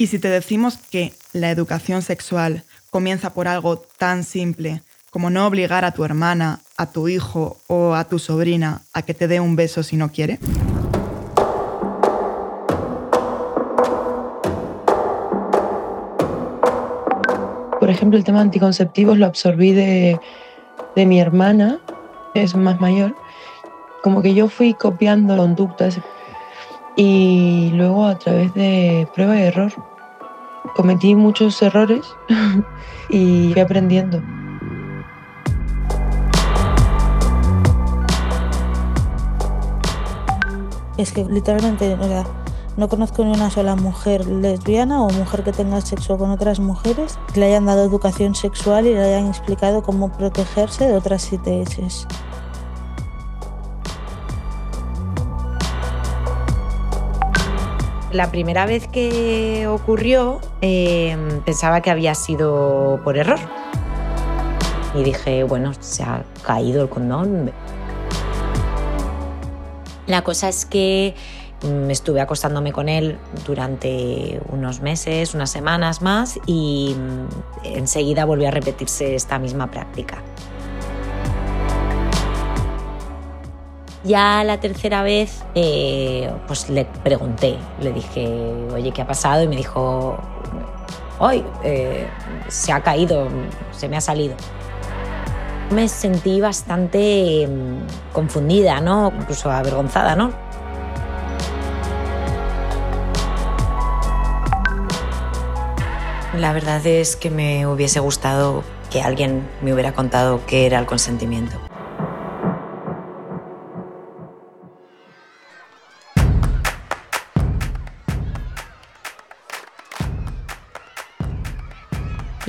Y si te decimos que la educación sexual comienza por algo tan simple como no obligar a tu hermana, a tu hijo o a tu sobrina a que te dé un beso si no quiere? Por ejemplo, el tema de anticonceptivos lo absorbí de, de mi hermana, es más mayor. Como que yo fui copiando conductas y luego a través de prueba y error cometí muchos errores y fui aprendiendo. Es que literalmente, no conozco ni una sola mujer lesbiana o mujer que tenga sexo con otras mujeres que le hayan dado educación sexual y le hayan explicado cómo protegerse de otras ITS. La primera vez que ocurrió em, pensaba que había sido por error. Y dije, bueno, se ha caído el condón. La cosa es que mm, estuve acostándome con él durante unos meses, unas semanas más y mm, enseguida volvió a repetirse esta misma práctica. Ya la tercera vez, eh, pues le pregunté, le dije, oye, ¿qué ha pasado? Y me dijo, hoy eh, se ha caído, se me ha salido. Me sentí bastante mm, confundida, ¿no? Incluso avergonzada, ¿no? La verdad es que me hubiese gustado que alguien me hubiera contado qué era el consentimiento.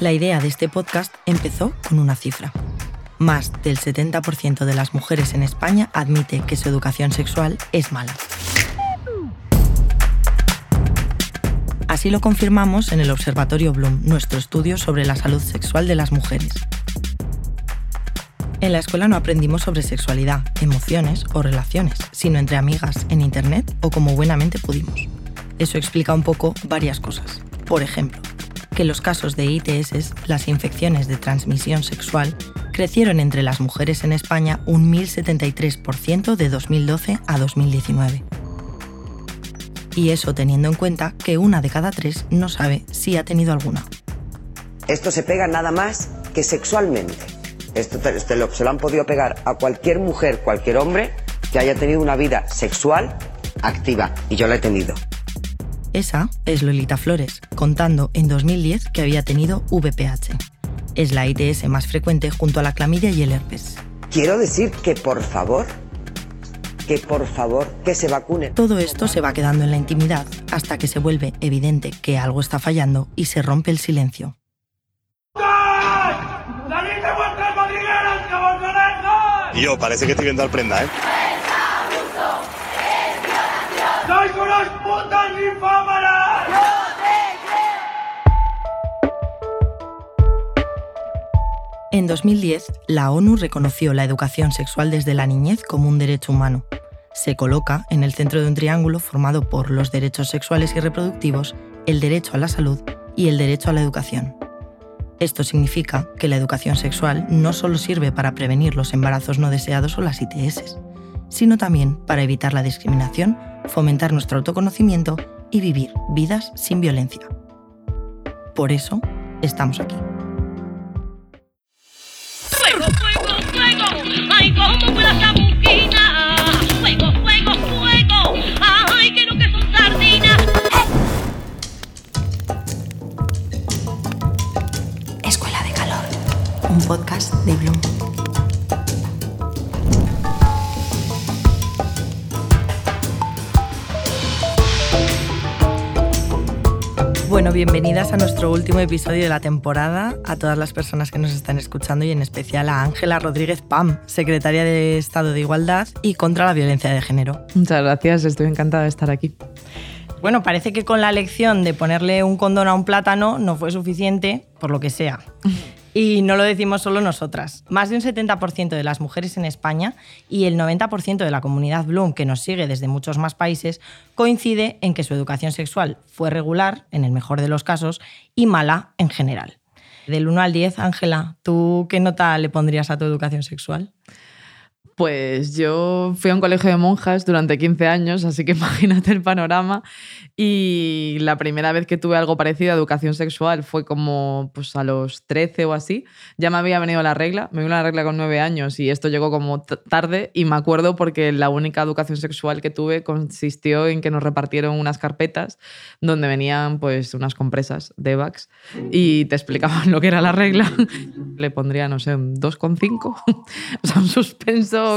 La idea de este podcast empezó con una cifra. Más del 70% de las mujeres en España admite que su educación sexual es mala. Así lo confirmamos en el Observatorio Bloom, nuestro estudio sobre la salud sexual de las mujeres. En la escuela no aprendimos sobre sexualidad, emociones o relaciones, sino entre amigas en Internet o como buenamente pudimos. Eso explica un poco varias cosas. Por ejemplo, que los casos de ITS, las infecciones de transmisión sexual, crecieron entre las mujeres en España un 1.073% de 2012 a 2019. Y eso teniendo en cuenta que una de cada tres no sabe si ha tenido alguna. Esto se pega nada más que sexualmente. Esto se lo han podido pegar a cualquier mujer, cualquier hombre que haya tenido una vida sexual activa. Y yo la he tenido. Esa es Lolita Flores, contando en 2010 que había tenido VPH. Es la ITS más frecuente junto a la clamidia y el herpes. Quiero decir que por favor, que por favor, que se vacune. Todo esto se va quedando en la intimidad hasta que se vuelve evidente que algo está fallando y se rompe el silencio. Yo, parece que estoy viendo al prenda, ¿eh? ¡Sois unos putos ninfómanas! En 2010, la ONU reconoció la educación sexual desde la niñez como un derecho humano. Se coloca en el centro de un triángulo formado por los derechos sexuales y reproductivos, el derecho a la salud y el derecho a la educación. Esto significa que la educación sexual no solo sirve para prevenir los embarazos no deseados o las ITS, sino también para evitar la discriminación, fomentar nuestro autoconocimiento y vivir vidas sin violencia. Por eso estamos aquí. ¡Fuego, fuego, fuego! ¡Ay, cómo vuela esa buquina! ¡Fuego, fuego, fuego! ¡Ay, que no que son sardinas! Escuela de Calor, un podcast de Bloom. Bueno, bienvenidas a nuestro último episodio de la temporada, a todas las personas que nos están escuchando y en especial a Ángela Rodríguez Pam, secretaria de Estado de Igualdad y contra la Violencia de Género. Muchas gracias, estoy encantada de estar aquí. Bueno, parece que con la lección de ponerle un condón a un plátano no fue suficiente, por lo que sea. Y no lo decimos solo nosotras. Más de un 70% de las mujeres en España y el 90% de la comunidad Bloom, que nos sigue desde muchos más países, coincide en que su educación sexual fue regular, en el mejor de los casos, y mala en general. Del 1 al 10, Ángela, ¿tú qué nota le pondrías a tu educación sexual? Pues yo fui a un colegio de monjas durante 15 años, así que imagínate el panorama. Y la primera vez que tuve algo parecido a educación sexual fue como pues, a los 13 o así. Ya me había venido la regla, me vino la regla con 9 años y esto llegó como tarde. Y me acuerdo porque la única educación sexual que tuve consistió en que nos repartieron unas carpetas donde venían pues unas compresas de Vax y te explicaban lo que era la regla. Le pondría, no sé, un 2,5. o un suspenso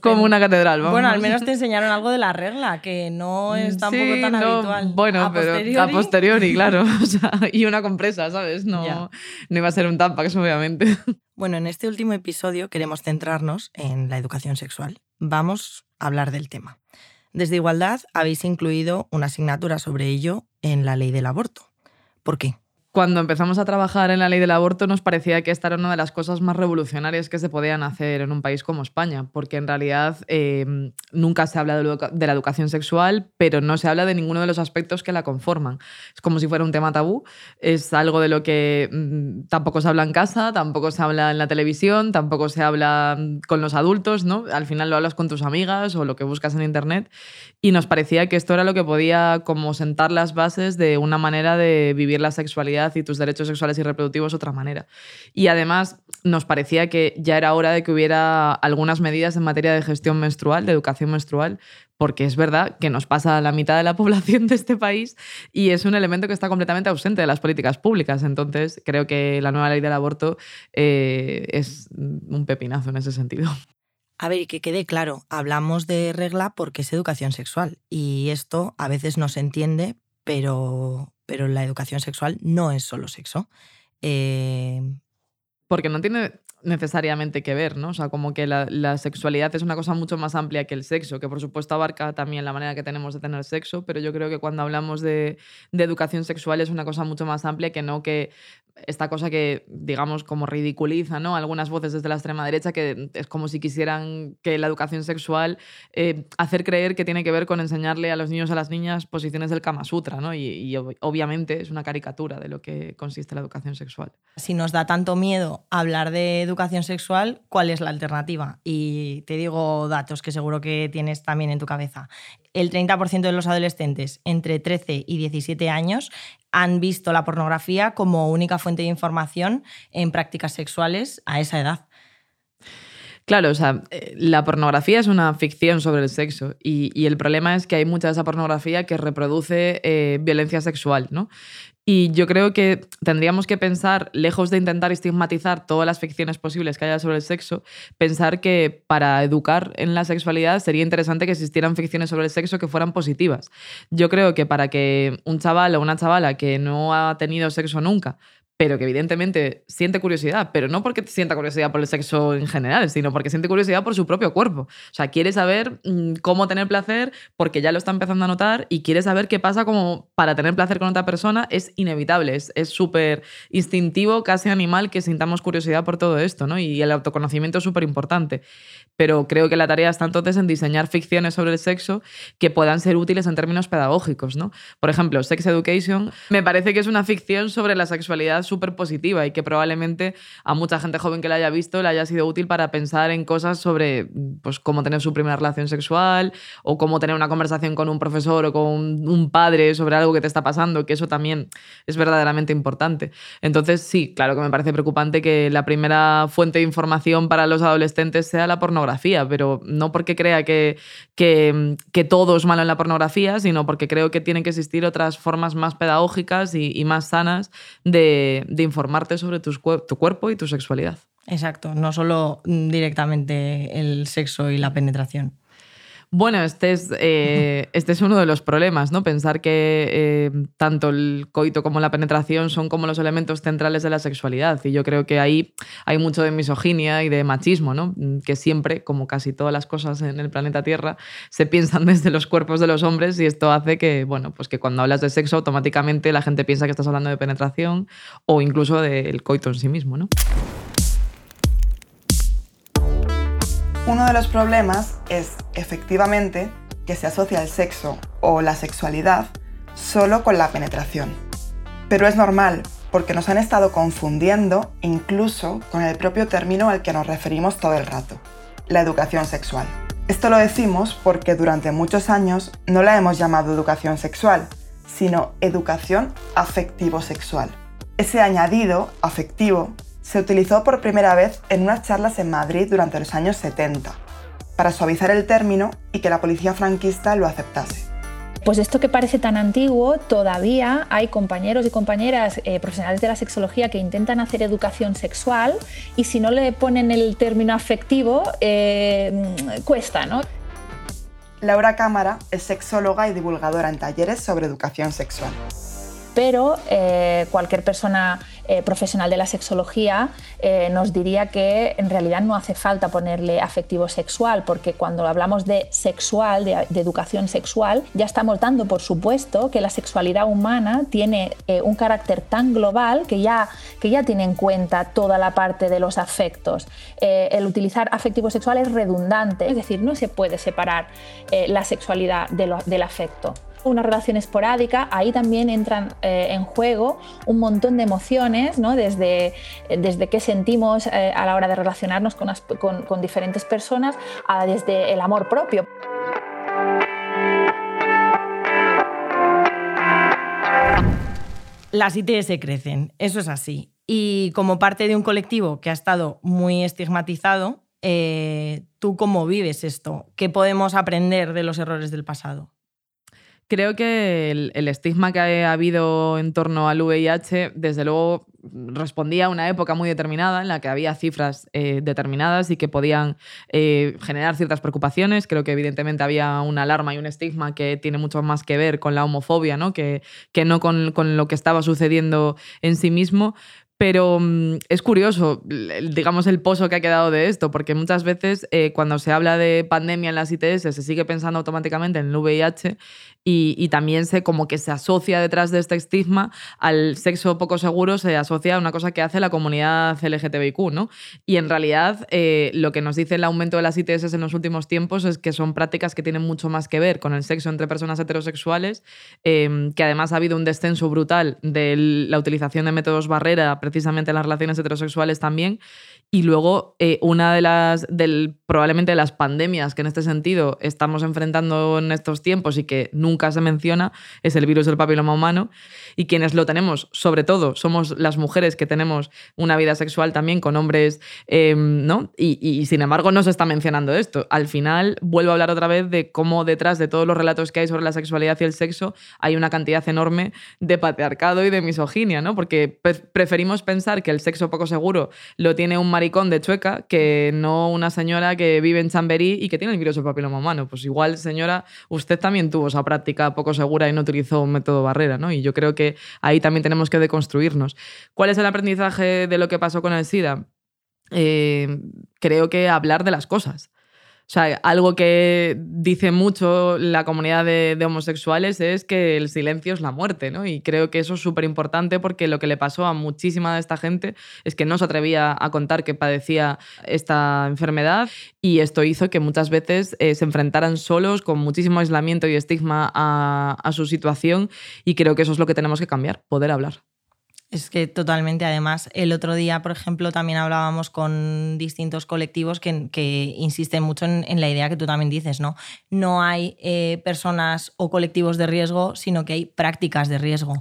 como una catedral. Bueno, al menos te enseñaron algo de la regla, que no es tampoco tan habitual. Bueno, a pero posteriori? a posteriori, claro. y una compresa, ¿sabes? No, no iba a ser un Tampax, obviamente. Bueno, en este último episodio queremos centrarnos en la educación sexual. Vamos a hablar del tema. Desde Igualdad habéis incluido una asignatura sobre ello en la ley del aborto. ¿Por qué? Cuando empezamos a trabajar en la ley del aborto nos parecía que esta era una de las cosas más revolucionarias que se podían hacer en un país como España, porque en realidad eh, nunca se habla de, la educación sexual, pero no se habla de ninguno de los aspectos que la conforman. Es como si fuera un tema tabú, es algo de lo que mm, tampoco se habla en casa, tampoco se habla en la televisión, tampoco se habla mm, con los adultos, ¿no? Al final lo hablas con tus amigas o lo que buscas en internet y nos parecía que esto era lo que podía como sentar las bases de una manera de vivir la sexualidad y tus derechos sexuales y reproductivos de otra manera. Y además nos parecía que ya era hora de que hubiera algunas medidas en materia de gestión menstrual, de educación menstrual, porque es verdad que nos pasa a la mitad de la población de este país y es un elemento que está completamente ausente de las políticas públicas. Entonces, creo que la nueva ley del aborto eh, es un pepinazo en ese sentido. A ver, que quede claro, hablamos de regla porque es educación sexual y esto a veces no se entiende, pero pero la educación sexual no es solo sexo. Eh, Porque no tiene necesariamente que ver, ¿no? O sea, como que la, sexualidad es una cosa mucho más amplia que el sexo, que por supuesto abarca también la manera que tenemos de tener sexo, pero yo creo que cuando hablamos de, de educación sexual es una cosa mucho más amplia que no que esta cosa que, digamos, como ridiculiza, ¿no? Algunas voces desde la extrema derecha que es como si quisieran que la educación sexual eh, hacer creer que tiene que ver con enseñarle a los niños y a las niñas posiciones del Kama Sutra, ¿no? Y, obviamente es una caricatura de lo que consiste la educación sexual. Si nos da tanto miedo hablar de educación sexual, ¿cuál es la alternativa? Y te digo datos que seguro que tienes también en tu cabeza el 30% de los adolescentes entre 13 y 17 años han visto la pornografía como única fuente de información en prácticas sexuales a esa edad. Claro, o sea, eh, la pornografía es una ficción sobre el sexo y, el problema es que hay mucha de esa pornografía que reproduce eh, violencia sexual, ¿no? Y yo creo que tendríamos que pensar, lejos de intentar estigmatizar todas las ficciones posibles que haya sobre el sexo, pensar que para educar en la sexualidad sería interesante que existieran ficciones sobre el sexo que fueran positivas. Yo creo que para que un chaval o una chavala que no ha tenido sexo nunca pero que evidentemente siente curiosidad, pero no porque sienta curiosidad por el sexo en general, sino porque siente curiosidad por su propio cuerpo. O sea, quiere saber mm, cómo tener placer porque ya lo está empezando a notar y quiere saber qué pasa como para tener placer con otra persona es inevitable, es súper instintivo, casi animal que sintamos curiosidad por todo esto, ¿no? Y el autoconocimiento es súper importante pero creo que la tarea está entonces en diseñar ficciones sobre el sexo que puedan ser útiles en términos pedagógicos. ¿no? Por ejemplo, Sex Education me parece que es una ficción sobre la sexualidad súper positiva y que probablemente a mucha gente joven que la haya visto le haya sido útil para pensar en cosas sobre pues, cómo tener su primera relación sexual o cómo tener una conversación con un profesor o con un padre sobre algo que te está pasando, que eso también es verdaderamente importante. Entonces, sí, claro que me parece preocupante que la primera fuente de información para los adolescentes sea la pornografía pero no porque crea que, que, todo es malo en la pornografía, sino porque creo que tienen que existir otras formas más pedagógicas y, más sanas de, informarte sobre tu cuerpo y tu sexualidad. Exacto, no solo directamente el sexo y la penetración. Bueno, este es, eh, este es uno de los problemas, ¿no? Pensar que eh, tanto el coito como la penetración son como los elementos centrales de la sexualidad. Y yo creo que ahí hay mucho de misoginia y de machismo, ¿no? Que siempre, como casi todas las cosas en el planeta Tierra, se piensan desde los cuerpos de los hombres y esto hace que, bueno, pues que cuando hablas de sexo automáticamente la gente piensa que estás hablando de penetración o incluso del coito en sí mismo, ¿no? Uno de los problemas es, efectivamente, que se asocia el sexo o la sexualidad solo con la penetración. Pero es normal, porque nos han estado confundiendo incluso con el propio término al que nos referimos todo el rato, la educación sexual. Esto lo decimos porque durante muchos años no la hemos llamado educación sexual, sino educación afectivo-sexual. Ese añadido, afectivo, se utilizó por primera vez en unas charlas en Madrid durante los años 70, para suavizar el término y que la policía franquista lo aceptase. Pues esto que parece tan antiguo, todavía hay compañeros y compañeras eh, profesionales de la sexología que intentan hacer educación sexual y si no le ponen el término afectivo, eh, cuesta, ¿no? Laura Cámara es sexóloga y divulgadora en talleres sobre educación sexual pero eh, cualquier persona eh, profesional de la sexología eh, nos diría que en realidad no hace falta ponerle afectivo sexual, porque cuando hablamos de sexual, de, educación sexual, ya estamos dando por supuesto que la sexualidad humana tiene un carácter tan global que ya, que ya tiene en cuenta toda la parte de los afectos. el utilizar afectivo sexual es redundante, es decir, no se puede separar la sexualidad del afecto una relación esporádica, ahí también entran eh, en juego un montón de emociones, ¿no? desde, desde qué sentimos eh, a la hora de relacionarnos con, diferentes personas, a desde el amor propio. Las ITS crecen, eso es así. Y como parte de un colectivo que ha estado muy estigmatizado, eh, ¿tú cómo vives esto? ¿Qué podemos aprender de los errores del pasado? Creo que el, estigma que ha habido en torno al VIH, desde luego, respondía a una época muy determinada en la que había cifras eh, determinadas y que podían eh, generar ciertas preocupaciones. Creo que evidentemente había una alarma y un estigma que tiene mucho más que ver con la homofobia, ¿no? Que, que no con, con lo que estaba sucediendo en sí mismo. Pero mm, es curioso, digamos, el pozo que ha quedado de esto, porque muchas veces eh, cuando se habla de pandemia en las ITS se sigue pensando automáticamente en el VIH y, también se como que se asocia detrás de este estigma al sexo poco seguro, se asocia a una cosa que hace la comunidad LGTBIQ, ¿no? Y en realidad eh, lo que nos dice el aumento de las ITS en los últimos tiempos es que son prácticas que tienen mucho más que ver con el sexo entre personas heterosexuales, em, que además ha habido un descenso brutal de la utilización de métodos barrera precisamente en las relaciones heterosexuales también. Y luego, eh, una de las, del, probablemente de las pandemias que en este sentido estamos enfrentando en estos tiempos y que nunca se menciona, es el virus del papiloma humano. Y quienes lo tenemos, sobre todo, somos las mujeres que tenemos una vida sexual también con hombres, em, ¿no? Y, y, sin embargo no se está mencionando esto. Al final, vuelvo a hablar otra vez de cómo detrás de todos los relatos que hay sobre la sexualidad y el sexo hay una cantidad enorme de patriarcado y de misoginia, ¿no? Porque preferimos pensar que el sexo poco seguro lo tiene un marido de Chueca que no una señora que vive en Chamberí y que tiene el virus del papiloma humano. Pues igual, señora, usted también tuvo esa práctica poco segura y no utilizó un método barrera, ¿no? Y yo creo que ahí también tenemos que deconstruirnos. ¿Cuál es el aprendizaje de lo que pasó con el SIDA? Eh, creo que hablar de las cosas. O sea, algo que dice mucho la comunidad de, homosexuales es que el silencio es la muerte, ¿no? Y creo que eso es súper importante porque lo que le pasó a muchísima de esta gente es que no se atrevía a contar que padecía esta enfermedad y esto hizo que muchas veces eh, se enfrentaran solos con muchísimo aislamiento y estigma a su situación y creo que eso es lo que tenemos que cambiar, poder hablar. Es que totalmente, además, el otro día, por ejemplo, también hablábamos con distintos colectivos que, insisten mucho en, la idea que tú también dices, ¿no? No hay eh, personas o colectivos de riesgo, sino que hay prácticas de riesgo.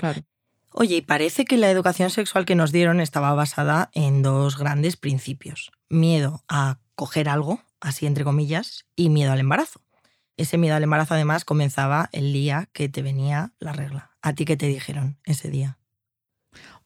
Oye, y parece que la educación sexual que nos dieron estaba basada en dos grandes principios. Miedo a coger algo, así entre comillas, y miedo al embarazo. Ese miedo al embarazo además comenzaba el día que te venía la regla. ¿A ti qué te dijeron ese día?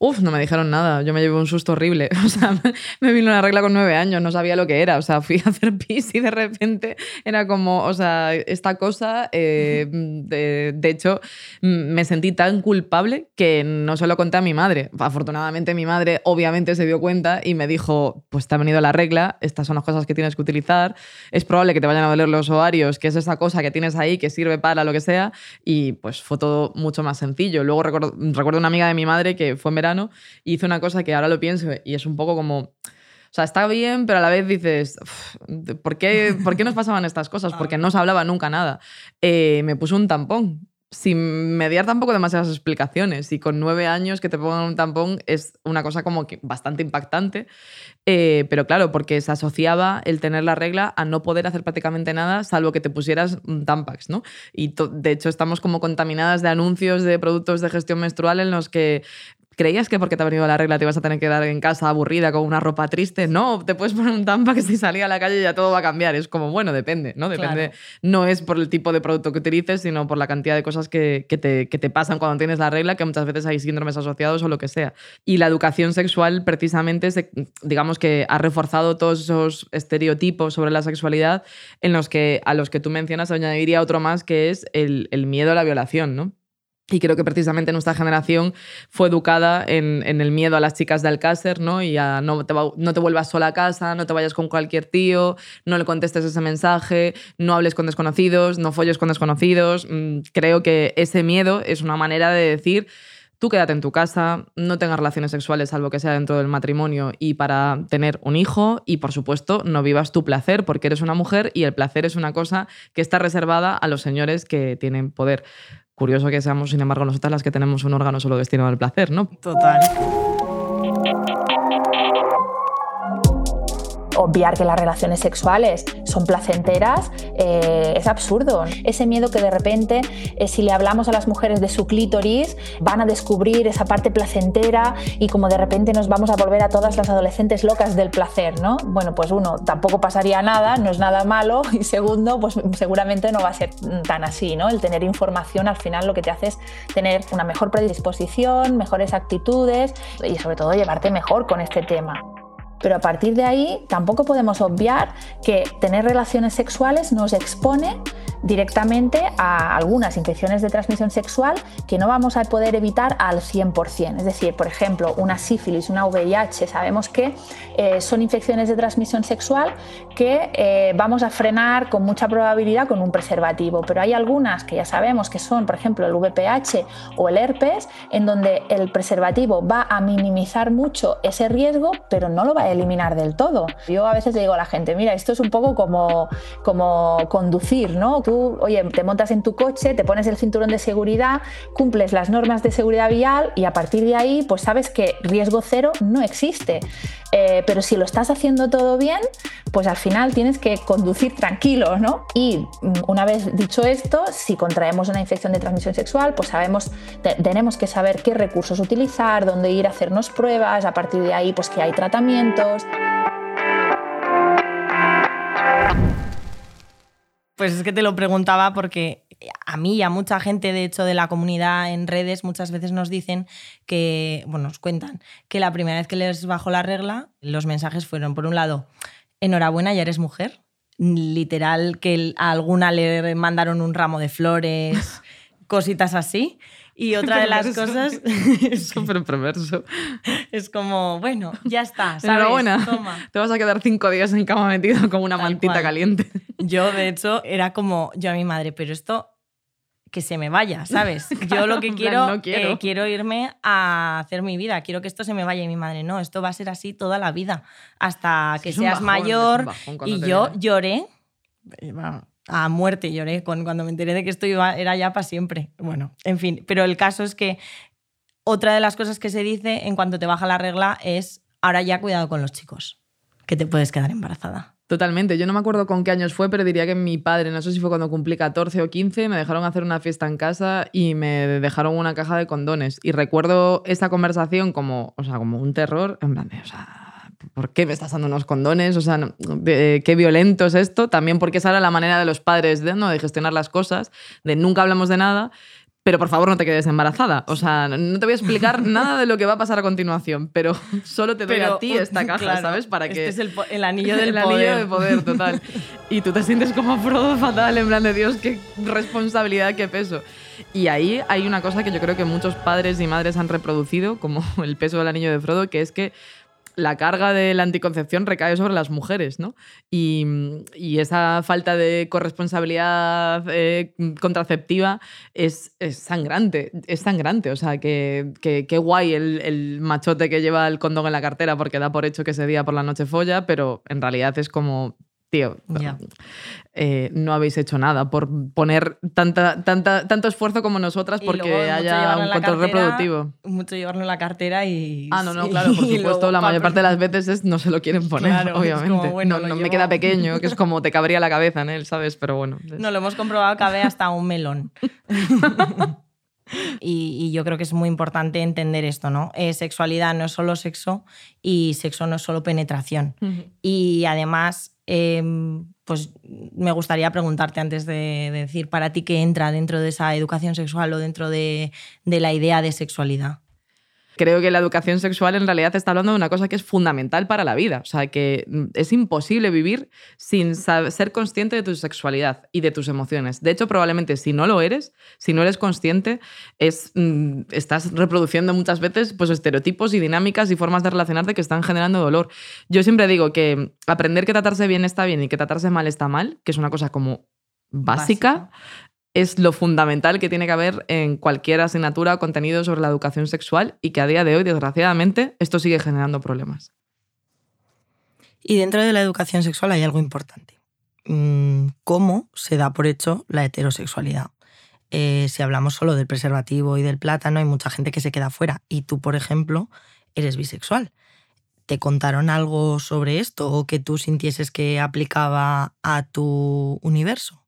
Uf, no me dijeron nada. Yo me llevé un susto horrible. O sea, me vino una regla con nueve años, no sabía lo que era. O sea, fui a hacer pis y de repente era como, o sea, esta cosa. eh, de, de hecho, me sentí tan culpable que no se lo conté a mi madre. Afortunadamente, mi madre obviamente se dio cuenta y me dijo: Pues te ha venido la regla, estas son las cosas que tienes que utilizar. Es probable que te vayan a doler los ovarios, que es esa cosa que tienes ahí que sirve para lo que sea. Y pues fue todo mucho más sencillo. Luego recuerdo, recuerdo una amiga de mi madre que fue en verano y hizo una cosa que ahora lo pienso y es un poco como. O sea, está bien, pero a la vez dices, "Uf, ¿por qué, ¿por qué nos pasaban estas cosas? Porque no se hablaba nunca nada. Eh, me puso un tampón sin mediar tampoco demasiadas explicaciones. Y con nueve años que te pongan un tampón es una cosa como que bastante impactante. Eh, pero claro, porque se asociaba el tener la regla a no poder hacer prácticamente nada salvo que te pusieras un Tampax, ¿no? Y de hecho estamos como contaminadas de anuncios de productos de gestión menstrual en los que ¿Creías que porque te ha venido la regla te ibas a tener que quedar en casa aburrida con una ropa triste? No, te puedes poner un Tampax y salir a la calle ya todo va a cambiar. Es como, bueno, depende, ¿no? Depende. Claro. No es por el tipo de producto que utilices, sino por la cantidad de cosas que, que te, que te pasan cuando tienes la regla, que muchas veces hay síndromes asociados o lo que sea. Y la educación sexual, precisamente, se- digamos que ha reforzado todos esos estereotipos sobre la sexualidad en los que, a los que tú mencionas, añadiría otro más, que es el, el miedo a la violación, ¿no? Y creo que precisamente nuestra generación fue educada en, el miedo a las chicas de Alcácer, ¿no? Y a no te, va- no te vuelvas sola a casa, no te vayas con cualquier tío, no le contestes ese mensaje, no hables con desconocidos, no folles con desconocidos. Mm, Creo que ese miedo es una manera de decir, tú quédate en tu casa, no tengas relaciones sexuales salvo que sea dentro del matrimonio y para tener un hijo y por supuesto no vivas tu placer porque eres una mujer y el placer es una cosa que está reservada a los señores que tienen poder. Curioso que seamos, sin embargo, nosotras las que tenemos un órgano solo destinado al placer, ¿no? Total. Obviar que las relaciones sexuales son placenteras eh, es absurdo. Ese miedo que de repente, eh, si le hablamos a las mujeres de su clítoris, van a descubrir esa parte placentera y como de repente nos vamos a volver a todas las adolescentes locas del placer, ¿no? Bueno, pues uno, tampoco pasaría nada, no es nada malo y segundo, pues seguramente no va a ser tan así, ¿no? El tener información al final lo que te hace es tener una mejor predisposición, mejores actitudes y sobre todo llevarte mejor con este tema. Pero a partir de ahí tampoco podemos obviar que tener relaciones sexuales nos expone directamente a algunas infecciones de transmisión sexual que no vamos a poder evitar al 100%. Es decir, por ejemplo, una sífilis, una VIH, sabemos que eh, son infecciones de transmisión sexual que eh, vamos a frenar con mucha probabilidad con un preservativo, pero hay algunas que ya sabemos que son, por ejemplo, el VPH o el herpes, en donde el preservativo va a minimizar mucho ese riesgo, pero no lo va a eliminar del todo. Yo a veces le digo a la gente, mira, esto es un poco como, como conducir, ¿no? Tú, oye, te montas en tu coche, te pones el cinturón de seguridad, cumples las normas de seguridad vial y a partir de ahí, pues sabes que riesgo cero no existe. Eh, pero si lo estás haciendo todo bien, pues al final tienes que conducir tranquilo, ¿no? Y mm, una vez dicho esto, si contraemos una infección de transmisión sexual, pues sabemos, te- tenemos que saber qué recursos utilizar, dónde ir a hacernos pruebas, a partir de ahí, pues que hay Pues es que te lo preguntaba porque a mí y a mucha gente, de hecho, de la comunidad en redes, muchas veces nos dicen que, bueno, nos cuentan que la primera vez que les bajó la regla, los mensajes fueron, por un lado, enhorabuena, ya eres mujer. Literal, que a alguna le mandaron un ramo de flores, cositas así. Y otra de las cosas Es súper perverso. es como, bueno, ya está, ¿sabes? Enhorabuena. Toma. Te vas a quedar cinco días en cama metido con una Tal mantita cual. caliente. Yo, de hecho, era como yo a mi madre, pero esto que se me vaya, ¿sabes? Yo lo que plan, quiero, no quiero. eh, quiero irme a hacer mi vida, quiero que esto se me vaya y mi madre, no, esto va a ser así toda la vida, hasta que seas bajón, mayor. y yo viene. lloré, eh, bueno, a muerte lloré con, cuando me enteré de que esto era ya para siempre. Bueno, en fin, pero el caso es que otra de las cosas que se dice en cuanto te baja la regla es, ahora ya cuidado con los chicos, que te puedes quedar embarazada. Totalmente. Yo no me acuerdo con qué años fue, pero diría que mi padre, no sé si fue cuando cumplí 14 o 15, me dejaron hacer una fiesta en casa y me dejaron una caja de condones. Y recuerdo esa conversación como, o sea, como un terror, en plan de, o sea, ¿por qué me estás dando unos condones? O sea, de- qué violento es esto. También porque esa era la manera de los padres de, ¿no? de gestionar las cosas, de nunca hablamos de nada. pero por favor no te quedes embarazada. O sea, no te voy a explicar nada de lo que va a pasar a continuación, pero solo te doy a ti esta caja, claro, ¿sabes? Para que... Este es el, el anillo del el poder. anillo de poder, total. Y tú te sientes como Frodo fatal, en plan de Dios, qué responsabilidad, qué peso. Y ahí hay una cosa que yo creo que muchos padres y madres han reproducido, como el peso del anillo de Frodo, que es que la carga de la anticoncepción recae sobre las mujeres, ¿no? Y, y esa falta de corresponsabilidad eh, contraceptiva es, es sangrante, es sangrante. O sea, que, que, guay el, el machote que lleva el condón en la cartera porque da por hecho que ese día por la noche folla, pero en realidad es como, tío, eh, no habéis hecho nada por poner tanta, tanta, tanto esfuerzo como nosotras Y porque haya un control cartera, reproductivo. Mucho llevarlo en la cartera y. Ah, no, no, claro, por supuesto, la mayor pa- parte de las veces es no se lo quieren poner, Claro, es como, obviamente. bueno, no no me queda pequeño, que es como te cabría la cabeza en él, ¿sabes? Pero bueno. es- No, lo hemos comprobado cabe hasta un melón. y, y yo creo que es muy importante entender esto, ¿no? Eh, sexualidad no es solo sexo y sexo no es solo penetración. Y además, eh, pues me gustaría preguntarte antes de, de decir para ti qué entra dentro de esa educación sexual o dentro de, de la idea de sexualidad. Creo que la educación sexual en realidad está hablando de una cosa que es fundamental para la vida. O sea, que mm, es imposible vivir sin ser consciente de tu sexualidad y de tus emociones. De hecho, probablemente si no lo eres, si no eres consciente, es, mm, estás reproduciendo muchas veces pues, estereotipos y dinámicas y formas de relacionarte que están generando dolor. Yo siempre digo que aprender que tratarse bien está bien y que tratarse mal está mal, que es una cosa como básica es lo fundamental que tiene que haber en cualquier asignatura o contenido sobre la educación sexual y que a día de hoy, desgraciadamente, esto sigue generando problemas. Y dentro de la educación sexual hay algo importante. Mm, ¿Cómo se da por hecho la heterosexualidad? Eh, si hablamos solo del preservativo y del plátano, hay mucha gente que se queda fuera. Y tú, por ejemplo, eres bisexual. ¿Te contaron algo sobre esto o que tú sintieses que aplicaba a tu universo?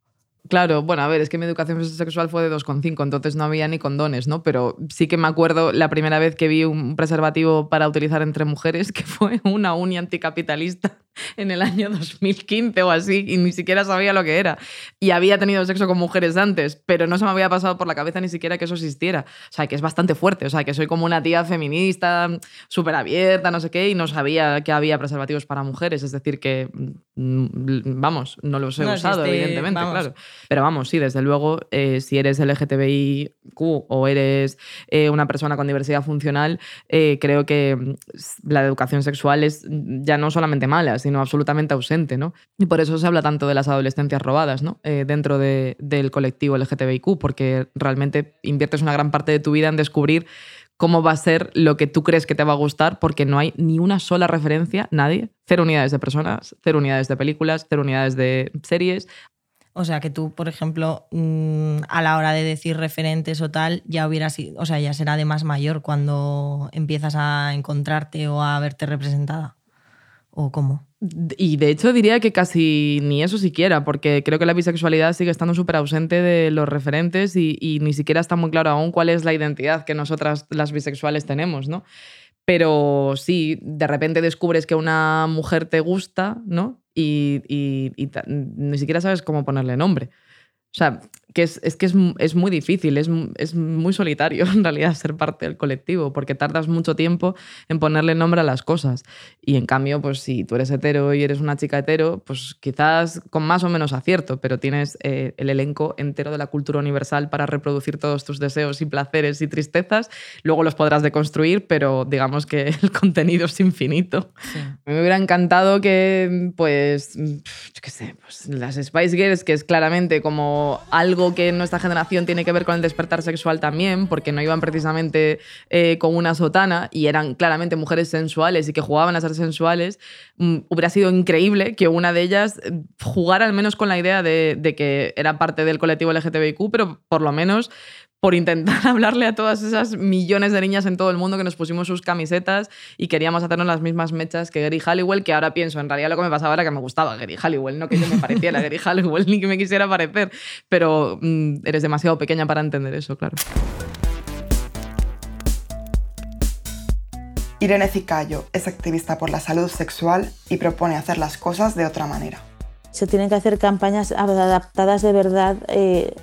Claro, bueno, a ver, es que mi educación sexual fue de 2,5, entonces no había ni condones, ¿no? Pero sí que me acuerdo la primera vez que vi un preservativo para utilizar entre mujeres, que fue una uni anticapitalista en el año 2015 o así, y ni siquiera sabía lo que era. Y había tenido sexo con mujeres antes, pero no se me había pasado por la cabeza ni siquiera que eso existiera. O sea, que es bastante fuerte, o sea, que soy como una tía feminista, súper abierta, no sé qué, y no sabía que había preservativos para mujeres, es decir, que, mm, vamos, no los he No, usado, este- evidentemente, vamos. claro. Pero vamos, sí, desde luego, eh, si eres LGTBIQ o eres eh, una persona con diversidad funcional, eh, creo que mm, la educación sexual es ya no solamente mala, sino absolutamente ausente, ¿no? Y por eso se habla tanto de las adolescencias robadas, ¿no? Eh, dentro de- del colectivo LGTBIQ, porque realmente inviertes una gran parte de tu vida en descubrir cómo va a ser lo que tú crees que te va a gustar, porque no hay ni una sola referencia, nadie. Cero unidades de personas, cero unidades de películas, cero unidades de series. O sea, que tú, por ejemplo, mm, a la hora de decir referentes o tal, ya hubieras o sea, ya será de más mayor cuando empiezas a encontrarte o a verte representada. ¿O cómo? Y de hecho diría que casi ni eso siquiera, porque creo que la bisexualidad sigue estando súper ausente de los referentes y, ni siquiera está muy claro aún cuál es la identidad que nosotras las bisexuales tenemos, ¿no? Pero sí, de repente descubres que una mujer te gusta, ¿no? Y, y- ni siquiera sabes cómo ponerle nombre. O sea, que es, es que es, es muy difícil, es, es muy solitario en realidad ser parte del colectivo, porque tardas mucho tiempo en ponerle nombre a las cosas. Y en cambio, pues si tú eres hetero y eres una chica hetero, pues quizás con más o menos acierto, pero tienes eh, el elenco entero de la cultura universal para reproducir todos tus deseos y placeres y tristezas. Luego los podrás deconstruir, pero digamos que el contenido es infinito. Mí me hubiera encantado que, pues, yo qué sé, pues las Spice Girls, que es claramente como algo que en nuestra generación tiene que ver con el despertar sexual también, porque no iban precisamente eh, con una sotana y eran claramente mujeres sensuales y que jugaban a ser sensuales, mm, hubiera sido increíble que una de ellas eh, jugara al menos con la idea de, de que era parte del colectivo LGTBIQ, pero por lo menos por intentar hablarle a todas esas millones de niñas en todo el mundo que nos pusimos sus camisetas y queríamos hacernos las mismas mechas que Gary Halliwell, que ahora pienso, en realidad lo que me pasaba era que me gustaba Gary Halliwell, no que yo me pareciera a Gary Halliwell ni que me quisiera parecer, pero mm, eres demasiado pequeña para entender eso, claro. Irene Cicayo es activista por la salud sexual y propone hacer las cosas de otra manera. Se tienen que hacer campañas adaptadas de verdad, eh,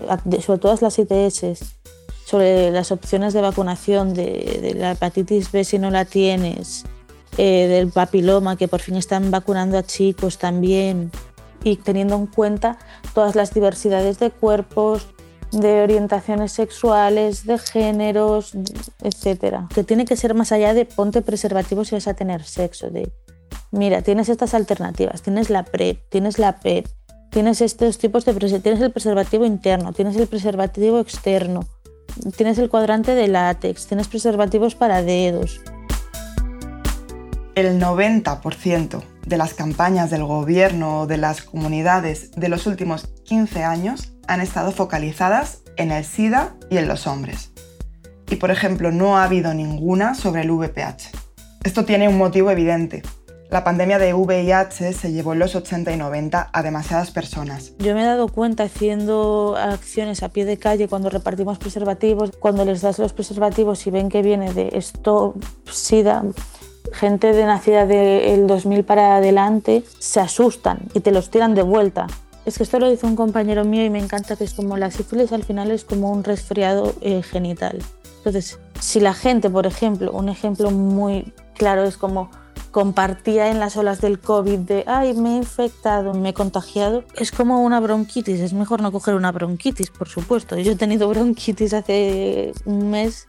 sobre todo las ITS, sobre las opciones de vacunación de, de la hepatitis B si no la tienes, eh, del papiloma, que por fin están vacunando a chicos también, y teniendo en cuenta todas las diversidades de cuerpos, de orientaciones sexuales, de géneros, etcétera. Que tiene que ser más allá de ponte preservativo si vas a tener sexo, de mira, tienes estas alternativas, tienes la PrEP, tienes la PEP, tienes estos tipos de tienes el preservativo interno, tienes el preservativo externo, tienes el cuadrante de látex, tienes preservativos para dedos. El 90% de las campañas del gobierno o de las comunidades de los últimos 15 años han estado focalizadas en el SIDA y en los hombres. Y por ejemplo, no ha habido ninguna sobre el VPH. Esto tiene un motivo evidente. La pandemia de VIH se llevó en los 80 y 90 a demasiadas personas. Yo me he dado cuenta haciendo acciones a pie de calle cuando repartimos preservativos, cuando les das los preservativos y ven que viene de esto, SIDA, gente de nacida del 2000 para adelante se asustan y te los tiran de vuelta. Es que esto lo dice un compañero mío y me encanta que es como la sífilis al final es como un resfriado eh, genital. Entonces, si la gente, por ejemplo, un ejemplo muy claro es como compartía en las olas del COVID de, ay, me he infectado, me he contagiado, es como una bronquitis, es mejor no coger una bronquitis, por supuesto. Yo he tenido bronquitis hace un mes,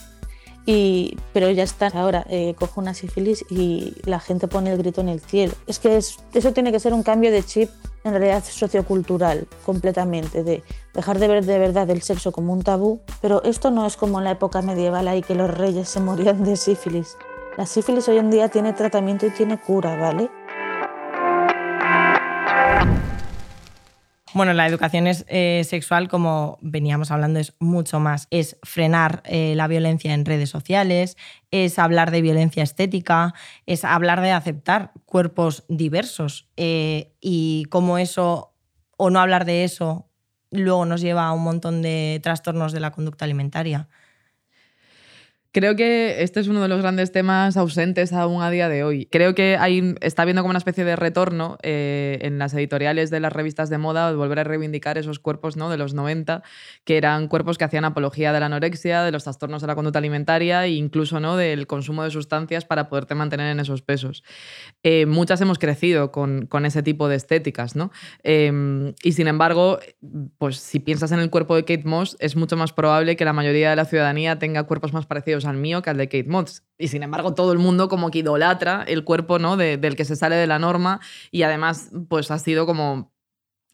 y, pero ya está, ahora eh, cojo una sífilis y la gente pone el grito en el cielo. Es que es, eso tiene que ser un cambio de chip en realidad sociocultural completamente, de dejar de ver de verdad el sexo como un tabú, pero esto no es como en la época medieval ahí que los reyes se morían de sífilis. La sífilis hoy en día tiene tratamiento y tiene cura, ¿vale? Bueno, la educación eh, sexual, como veníamos hablando, es mucho más. Es frenar eh, la violencia en redes sociales, es hablar de violencia estética, es hablar de aceptar cuerpos diversos eh, y cómo eso, o no hablar de eso, luego nos lleva a un montón de trastornos de la conducta alimentaria. Creo que este es uno de los grandes temas ausentes aún a día de hoy. Creo que hay, está habiendo como una especie de retorno eh, en las editoriales de las revistas de moda de volver a reivindicar esos cuerpos ¿no? de los 90, que eran cuerpos que hacían apología de la anorexia, de los trastornos de la conducta alimentaria e incluso ¿no? del consumo de sustancias para poderte mantener en esos pesos. Eh, muchas hemos crecido con, con, ese tipo de estéticas, ¿no? Eh, y sin embargo, pues si piensas en el cuerpo de Kate Moss, es mucho más probable que la mayoría de la ciudadanía tenga cuerpos más parecidos al mío que al de Kate Moss. Y sin embargo, todo el mundo como que idolatra el cuerpo ¿no? del que se sale de la norma y además pues ha sido como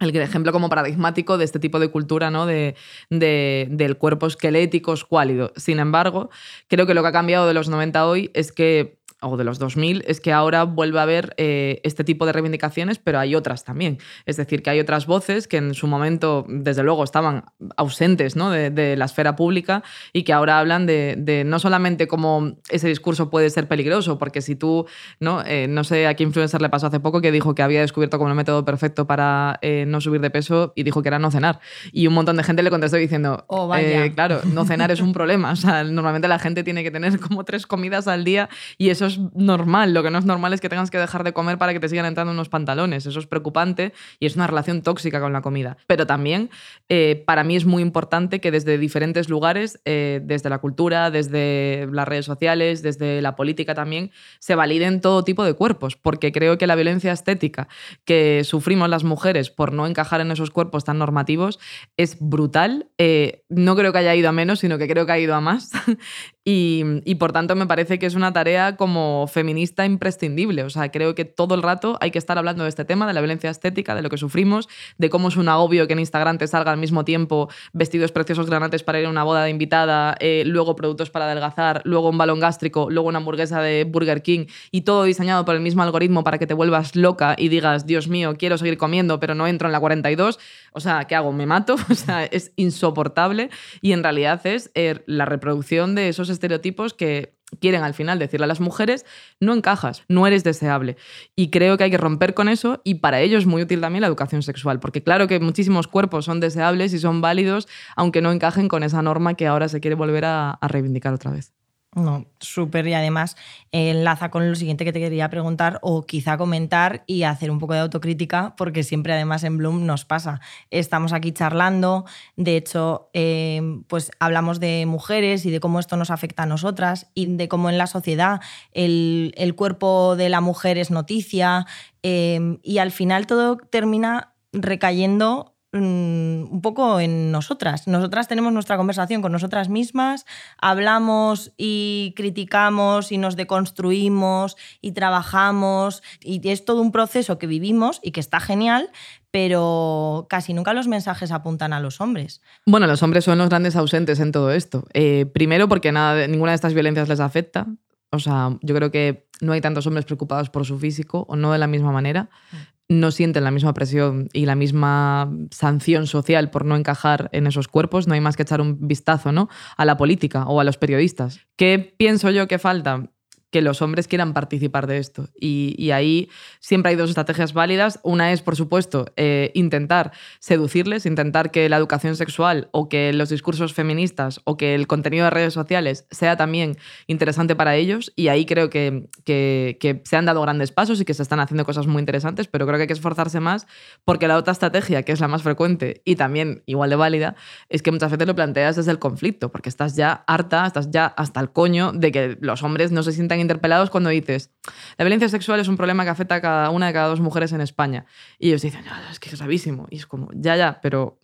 el ejemplo como paradigmático de este tipo de cultura, ¿no? De, de, del cuerpo esquelético escuálido. Sin embargo, creo que lo que ha cambiado de los 90 hoy es que o de los 2000 es que ahora vuelve a haber eh, este tipo de reivindicaciones, pero hay otras también. Es decir, que hay otras voces que en su momento, desde luego, estaban ausentes ¿no? de, la esfera pública y que ahora hablan de, no solamente cómo ese discurso puede ser peligroso, porque si tú, no, eh, no sé a qué influencer le pasó hace poco que dijo que había descubierto como el método perfecto para eh, no subir de peso y dijo que era no cenar. Y un montón de gente le contestó diciendo, oh, vaya. claro, no cenar es un problema. O sea, normalmente la gente tiene que tener como tres comidas al día y eso es normal. Lo que no es normal es que tengas que dejar de comer para que te sigan entrando unos pantalones. Eso es preocupante y es una relación tóxica con la comida. Pero también eh, para mí es muy importante que desde diferentes lugares, eh, desde la cultura, desde las redes sociales, desde la política también, se validen todo tipo de cuerpos, porque creo que la violencia estética que sufrimos las mujeres por no encajar en esos cuerpos tan normativos es brutal. Eh, no creo que haya ido a menos, sino que creo que ha ido a más. Y, por tanto me parece que es una tarea como feminista imprescindible. O sea, creo que todo el rato hay que estar hablando de este tema, de la violencia estética, de lo que sufrimos, de cómo es un agobio que en Instagram te salga al mismo tiempo vestidos preciosos granates para ir a una boda de invitada, eh, luego productos para adelgazar, luego un balón gástrico, luego una hamburguesa de Burger King y todo diseñado por el mismo algoritmo para que te vuelvas loca y digas, Dios mío, quiero seguir comiendo, pero no entro en la 42. O sea, ¿qué hago? ¿Me mato? O sea, es insoportable y en realidad es eh, la reproducción de esos estereotipos que quieren al final decirle a las mujeres, no encajas, no eres deseable. Y creo que hay que romper con eso y para ello es muy útil también la educación sexual, porque claro que muchísimos cuerpos son deseables y son válidos, aunque no encajen con esa norma que ahora se quiere volver a, reivindicar otra vez. No, súper. Y además enlaza con lo siguiente que te quería preguntar o quizá comentar y hacer un poco de autocrítica, porque siempre además en Bloom nos pasa. Estamos aquí charlando, de hecho, eh, pues hablamos de mujeres y de cómo esto nos afecta a nosotras y de cómo en la sociedad el, el cuerpo de la mujer es noticia eh, y al final todo termina recayendo un poco en nosotras. Nosotras tenemos nuestra conversación con nosotras mismas, hablamos y criticamos y nos deconstruimos y trabajamos y es todo un proceso que vivimos y que está genial, pero casi nunca los mensajes apuntan a los hombres. Bueno, los hombres son los grandes ausentes en todo esto. Eh, primero porque nada, ninguna de estas violencias les afecta. O sea, yo creo que no hay tantos hombres preocupados por su físico o no de la misma manera. Mm no sienten la misma presión y la misma sanción social por no encajar en esos cuerpos, no hay más que echar un vistazo ¿no? a la política o a los periodistas. ¿Qué pienso yo que falta? Que los hombres quieran participar de esto. Y, ahí siempre hay dos estrategias válidas. Una es, por supuesto, eh, intentar seducirles, intentar que la educación sexual o que los discursos feministas o que el contenido de redes sociales sea también interesante para ellos. Y ahí creo que, que, se han dado grandes pasos y que se están haciendo cosas muy interesantes, pero creo que hay que esforzarse más porque la otra estrategia, que es la más frecuente y también igual de válida, es que muchas veces lo planteas desde el conflicto, porque estás ya harta, estás ya hasta el coño de que los hombres no se sientan interpelados cuando dices, la violencia sexual es un problema que afecta a cada una de cada dos mujeres en España. Y ellos dicen, es que es gravísimo. Y es como, ya, ya, pero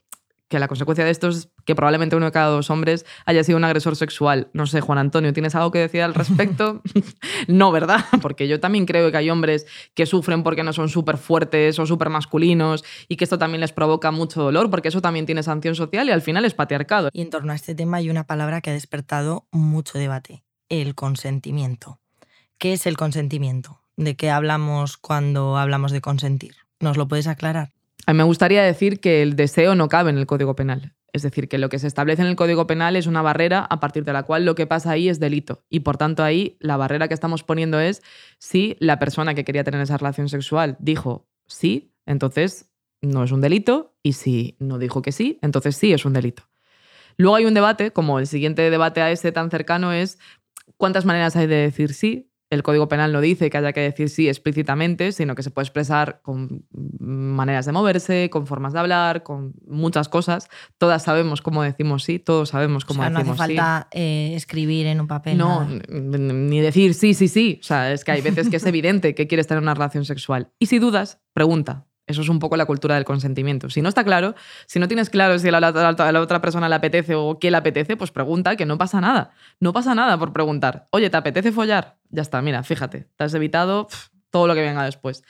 que la consecuencia de esto es que probablemente uno de cada dos hombres haya sido un agresor sexual. No sé, Juan Antonio, ¿tienes algo que decir al respecto? no, ¿verdad? Porque yo también creo que hay hombres que sufren porque no son súper fuertes o súper masculinos y que esto también les provoca mucho dolor, porque eso también tiene sanción social y al final es patriarcado. Y en torno a este tema hay una palabra que ha despertado mucho debate, el consentimiento. ¿Qué es el consentimiento? ¿De qué hablamos cuando hablamos de consentir? ¿Nos lo puedes aclarar? Me gustaría decir que el deseo no cabe en el Código Penal. Es decir, que lo que se establece en el Código Penal es una barrera a partir de la cual lo que pasa ahí es delito. Y por tanto ahí la barrera que estamos poniendo es si la persona que quería tener esa relación sexual dijo sí, entonces no es un delito. Y si no dijo que sí, entonces sí es un delito. Luego hay un debate, como el siguiente debate a ese tan cercano es cuántas maneras hay de decir sí, el Código Penal no dice que haya que decir sí explícitamente, sino que se puede expresar con maneras de moverse, con formas de hablar, con muchas cosas. Todas sabemos cómo decimos sí, todos sabemos cómo o sea, decimos no hace falta eh, escribir en un papel. No, ni decir sí, sí, sí. O sea, es que hay veces que es evidente que quieres tener una relación sexual. Y si dudas, pregunta. Eso es un poco la cultura del consentimiento. Si no está claro, si no tienes claro si a la, la, otra persona le apetece o qué le apetece, pues pregunta, que no pasa nada. No pasa nada por preguntar. Oye, ¿te apetece follar? Ya está, mira, fíjate, te has evitado todo lo que venga después.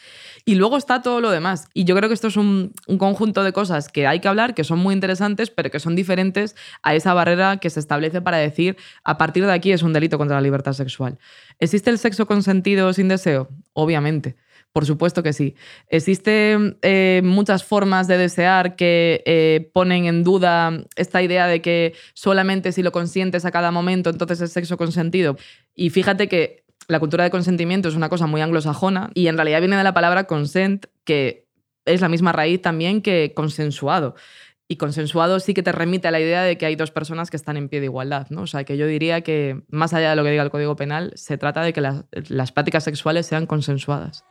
Y luego está todo lo demás. Y yo creo que esto es un, un, conjunto de cosas que hay que hablar, que son muy interesantes, pero que son diferentes a esa barrera que se establece para decir, a partir de aquí es un delito contra la libertad sexual. ¿Existe el sexo consentido sin deseo? Obviamente. Por supuesto que sí. Existen eh, muchas formas de desear que eh, ponen en duda esta idea de que solamente si lo consientes a cada momento, entonces es sexo consentido. Y fíjate que la cultura de consentimiento es una cosa muy anglosajona y en realidad viene de la palabra consent, que es la misma raíz también que consensuado. Y consensuado sí que te remite a la idea de que hay dos personas que están en pie de igualdad. ¿no? O sea, que yo diría que, más allá de lo que diga el Código Penal, se trata de que las, prácticas sexuales sean consensuadas.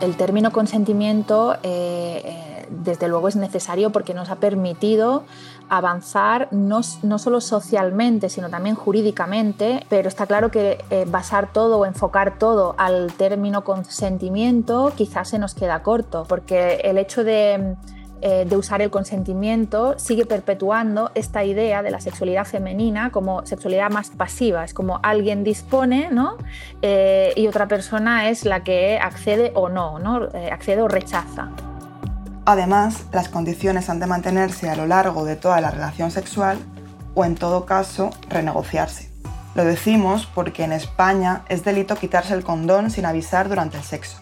El término consentimiento, eh, eh, desde luego, es necesario porque nos ha permitido avanzar no, solo socialmente, sino también jurídicamente, pero está claro que eh, basar todo o enfocar todo al término consentimiento quizás se nos queda corto, porque el hecho de eh, de usar el consentimiento sigue perpetuando esta idea de la sexualidad femenina como sexualidad más pasiva. Es como alguien dispone ¿no? Eh, y otra persona es la que accede o no, ¿no? Eh, accede o rechaza. Además, las condiciones han de mantenerse a lo largo de toda la relación sexual o en todo caso renegociarse. Lo decimos porque en España es delito quitarse el condón sin avisar durante el sexo.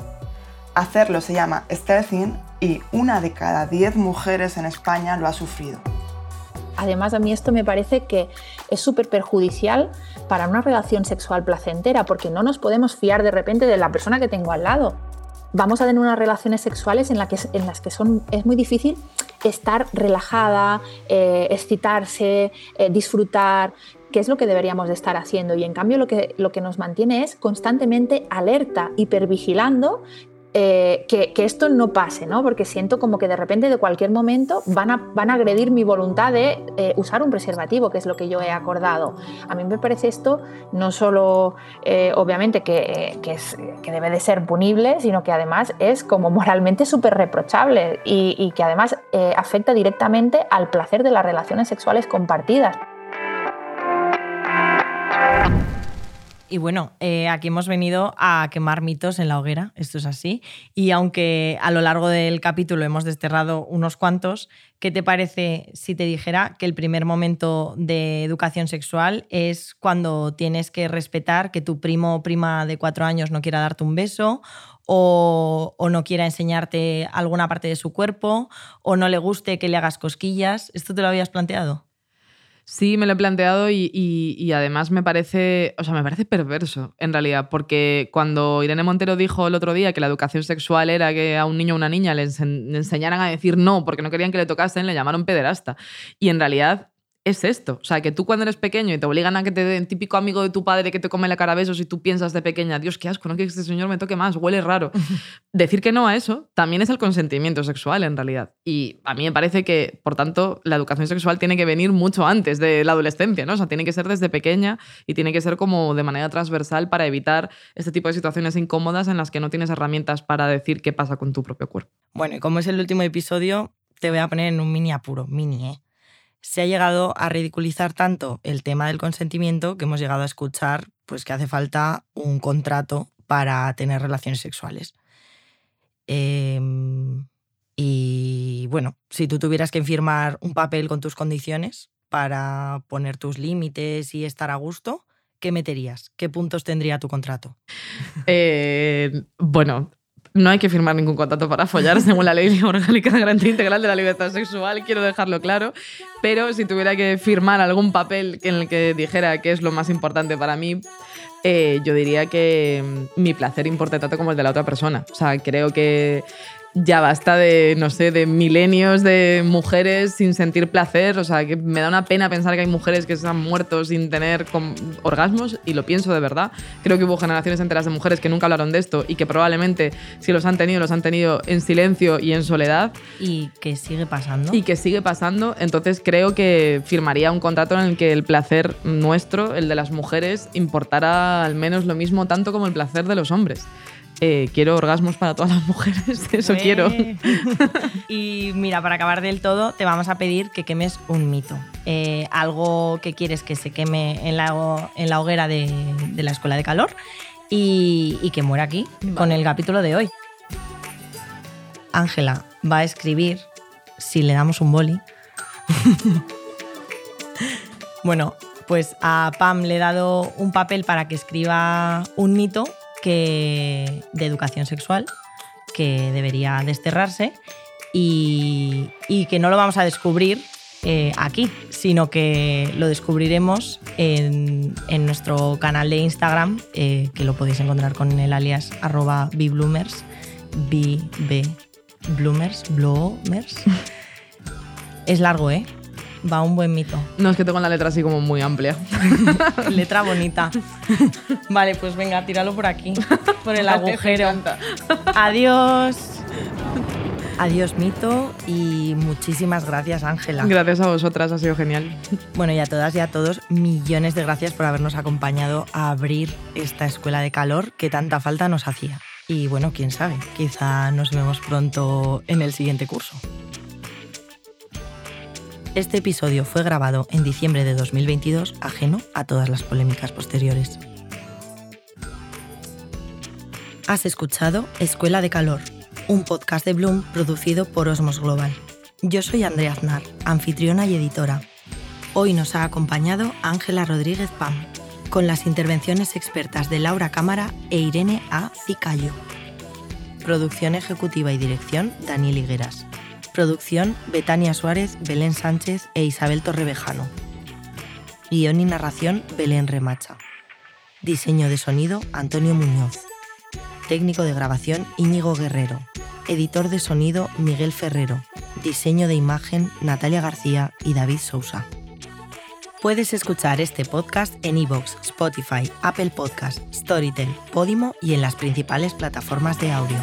Hacerlo se llama stealthing y una de cada diez mujeres en España lo ha sufrido. Además, a mí esto me parece que es súper perjudicial para una relación sexual placentera, porque no nos podemos fiar de repente de la persona que tengo al lado. Vamos a tener unas relaciones sexuales en, que, en las que son, es muy difícil estar relajada, eh, excitarse, eh, disfrutar, que es lo que deberíamos de estar haciendo. Y en cambio lo que, lo que nos mantiene es constantemente alerta, hipervigilando eh, que, esto no pase, ¿no? Porque siento como que de repente, de cualquier momento, van a, van a agredir mi voluntad de eh, usar un preservativo, que es lo que yo he acordado. A mí me parece esto no solo, eh, obviamente, que, que debe de ser punible, sino que además es como moralmente súper reprochable y, que además afecta directamente al placer de las relaciones sexuales compartidas. Y bueno, eh, aquí hemos venido a quemar mitos en la hoguera, esto es así. Y aunque a lo largo del capítulo hemos desterrado unos cuantos, ¿qué te parece si te dijera que el primer momento de educación sexual es cuando tienes que respetar que tu primo o prima de cuatro años no quiera darte un beso o, o, no quiera enseñarte alguna parte de su cuerpo o no le guste que le hagas cosquillas? ¿Esto te lo habías planteado? Sí, me lo he planteado y, además me parece, o sea, me parece perverso en realidad, porque cuando Irene Montero dijo el otro día que la educación sexual era que a un niño o una niña le, enseñaran a decir no porque no querían que le tocasen, le llamaron pederasta. Y en realidad es esto. O sea, que tú cuando eres pequeño y te obligan a que te den típico amigo de tu padre que te come la cara a besos y tú piensas de pequeña, Dios, qué asco, no que este señor me toque más, huele raro. Decir que no a eso también es el consentimiento sexual en realidad. Y a mí me parece que, por tanto, la educación sexual tiene que venir mucho antes de la adolescencia, ¿no? O sea, tiene que ser desde pequeña y tiene que ser como de manera transversal para evitar este tipo de situaciones incómodas en las que no tienes herramientas para decir qué pasa con tu propio cuerpo. Bueno, y como es el último episodio, te voy a poner en un mini apuro, mini, ¿eh? Se ha llegado a ridiculizar tanto el tema del consentimiento que hemos llegado a escuchar pues, que hace falta un contrato para tener relaciones sexuales. Em, y bueno, si tú tuvieras que firmar un papel con tus condiciones para poner tus límites y estar a gusto, ¿qué meterías? ¿Qué puntos tendría tu contrato? Eh, bueno, no hay que firmar ningún contrato para follar, según la Ley Orgánica de Garantía Integral de la Libertad Sexual, quiero dejarlo claro. Pero si tuviera que firmar algún papel en el que dijera que es lo más importante para mí, eh, yo diría que mi placer importa tanto como el de la otra persona. O sea, creo que ya basta de, no sé, de milenios de mujeres sin sentir placer. O sea, que me da una pena pensar que hay mujeres que se han muerto sin tener orgasmos y lo pienso de verdad. Creo que hubo generaciones enteras de mujeres que nunca hablaron de esto y que probablemente si los han tenido, los han tenido en silencio y en soledad. Y que sigue pasando. Y que sigue pasando. Entonces creo que firmaría un contrato en el que el placer nuestro, el de las mujeres, importara al menos lo mismo tanto como el placer de los hombres. Eh, quiero orgasmos para todas las mujeres, eso quiero. y mira, para acabar del todo, te vamos a pedir que quemes un mito. Eh, algo que quieres que se queme en la, en la hoguera de, la escuela de calor y, que muera aquí con el capítulo de hoy. Ángela va a escribir, si le damos un boli. bueno, pues a Pam le he dado un papel para que escriba un mito que, de educación sexual que debería desterrarse y, que no lo vamos a descubrir eh, aquí, sino que lo descubriremos en, nuestro canal de Instagram, eh, que lo podéis encontrar con el alias arroba bbloomers, bloomers, bloomers. es largo, ¿eh? Va un buen mito. No, es que tengo la letra así como muy amplia. letra bonita. vale, pues venga, tíralo por aquí, por el agujero. Adiós. Adiós, mito, y muchísimas gracias, Ángela. Gracias a vosotras, ha sido genial. Bueno, y a todas y a todos, millones de gracias por habernos acompañado a abrir esta escuela de calor que tanta falta nos hacía. Y bueno, quién sabe, quizá nos vemos pronto en el siguiente curso. Este episodio fue grabado en diciembre de 2022, ajeno a todas las polémicas posteriores. Has escuchado Escuela de Calor, un podcast de Bloom producido por Osmos Global. Yo soy Andrea Aznar, anfitriona y editora. Hoy nos ha acompañado Ángela Rodríguez Pam, con las intervenciones expertas de Laura Cámara e Irene A. Cicayo. Producción ejecutiva y dirección Daniel Higueras. Producción Betania Suárez, Belén Sánchez e Isabel Torrevejano. Guión y narración Belén Remacha. Diseño de sonido Antonio Muñoz. técnico de grabación Íñigo Guerrero, editor de sonido Miguel Ferrero, diseño de imagen Natalia García y David Sousa. Puedes escuchar este podcast en iVoox, Spotify, Apple Podcast, Storytel, Podimo y en las principales plataformas de audio.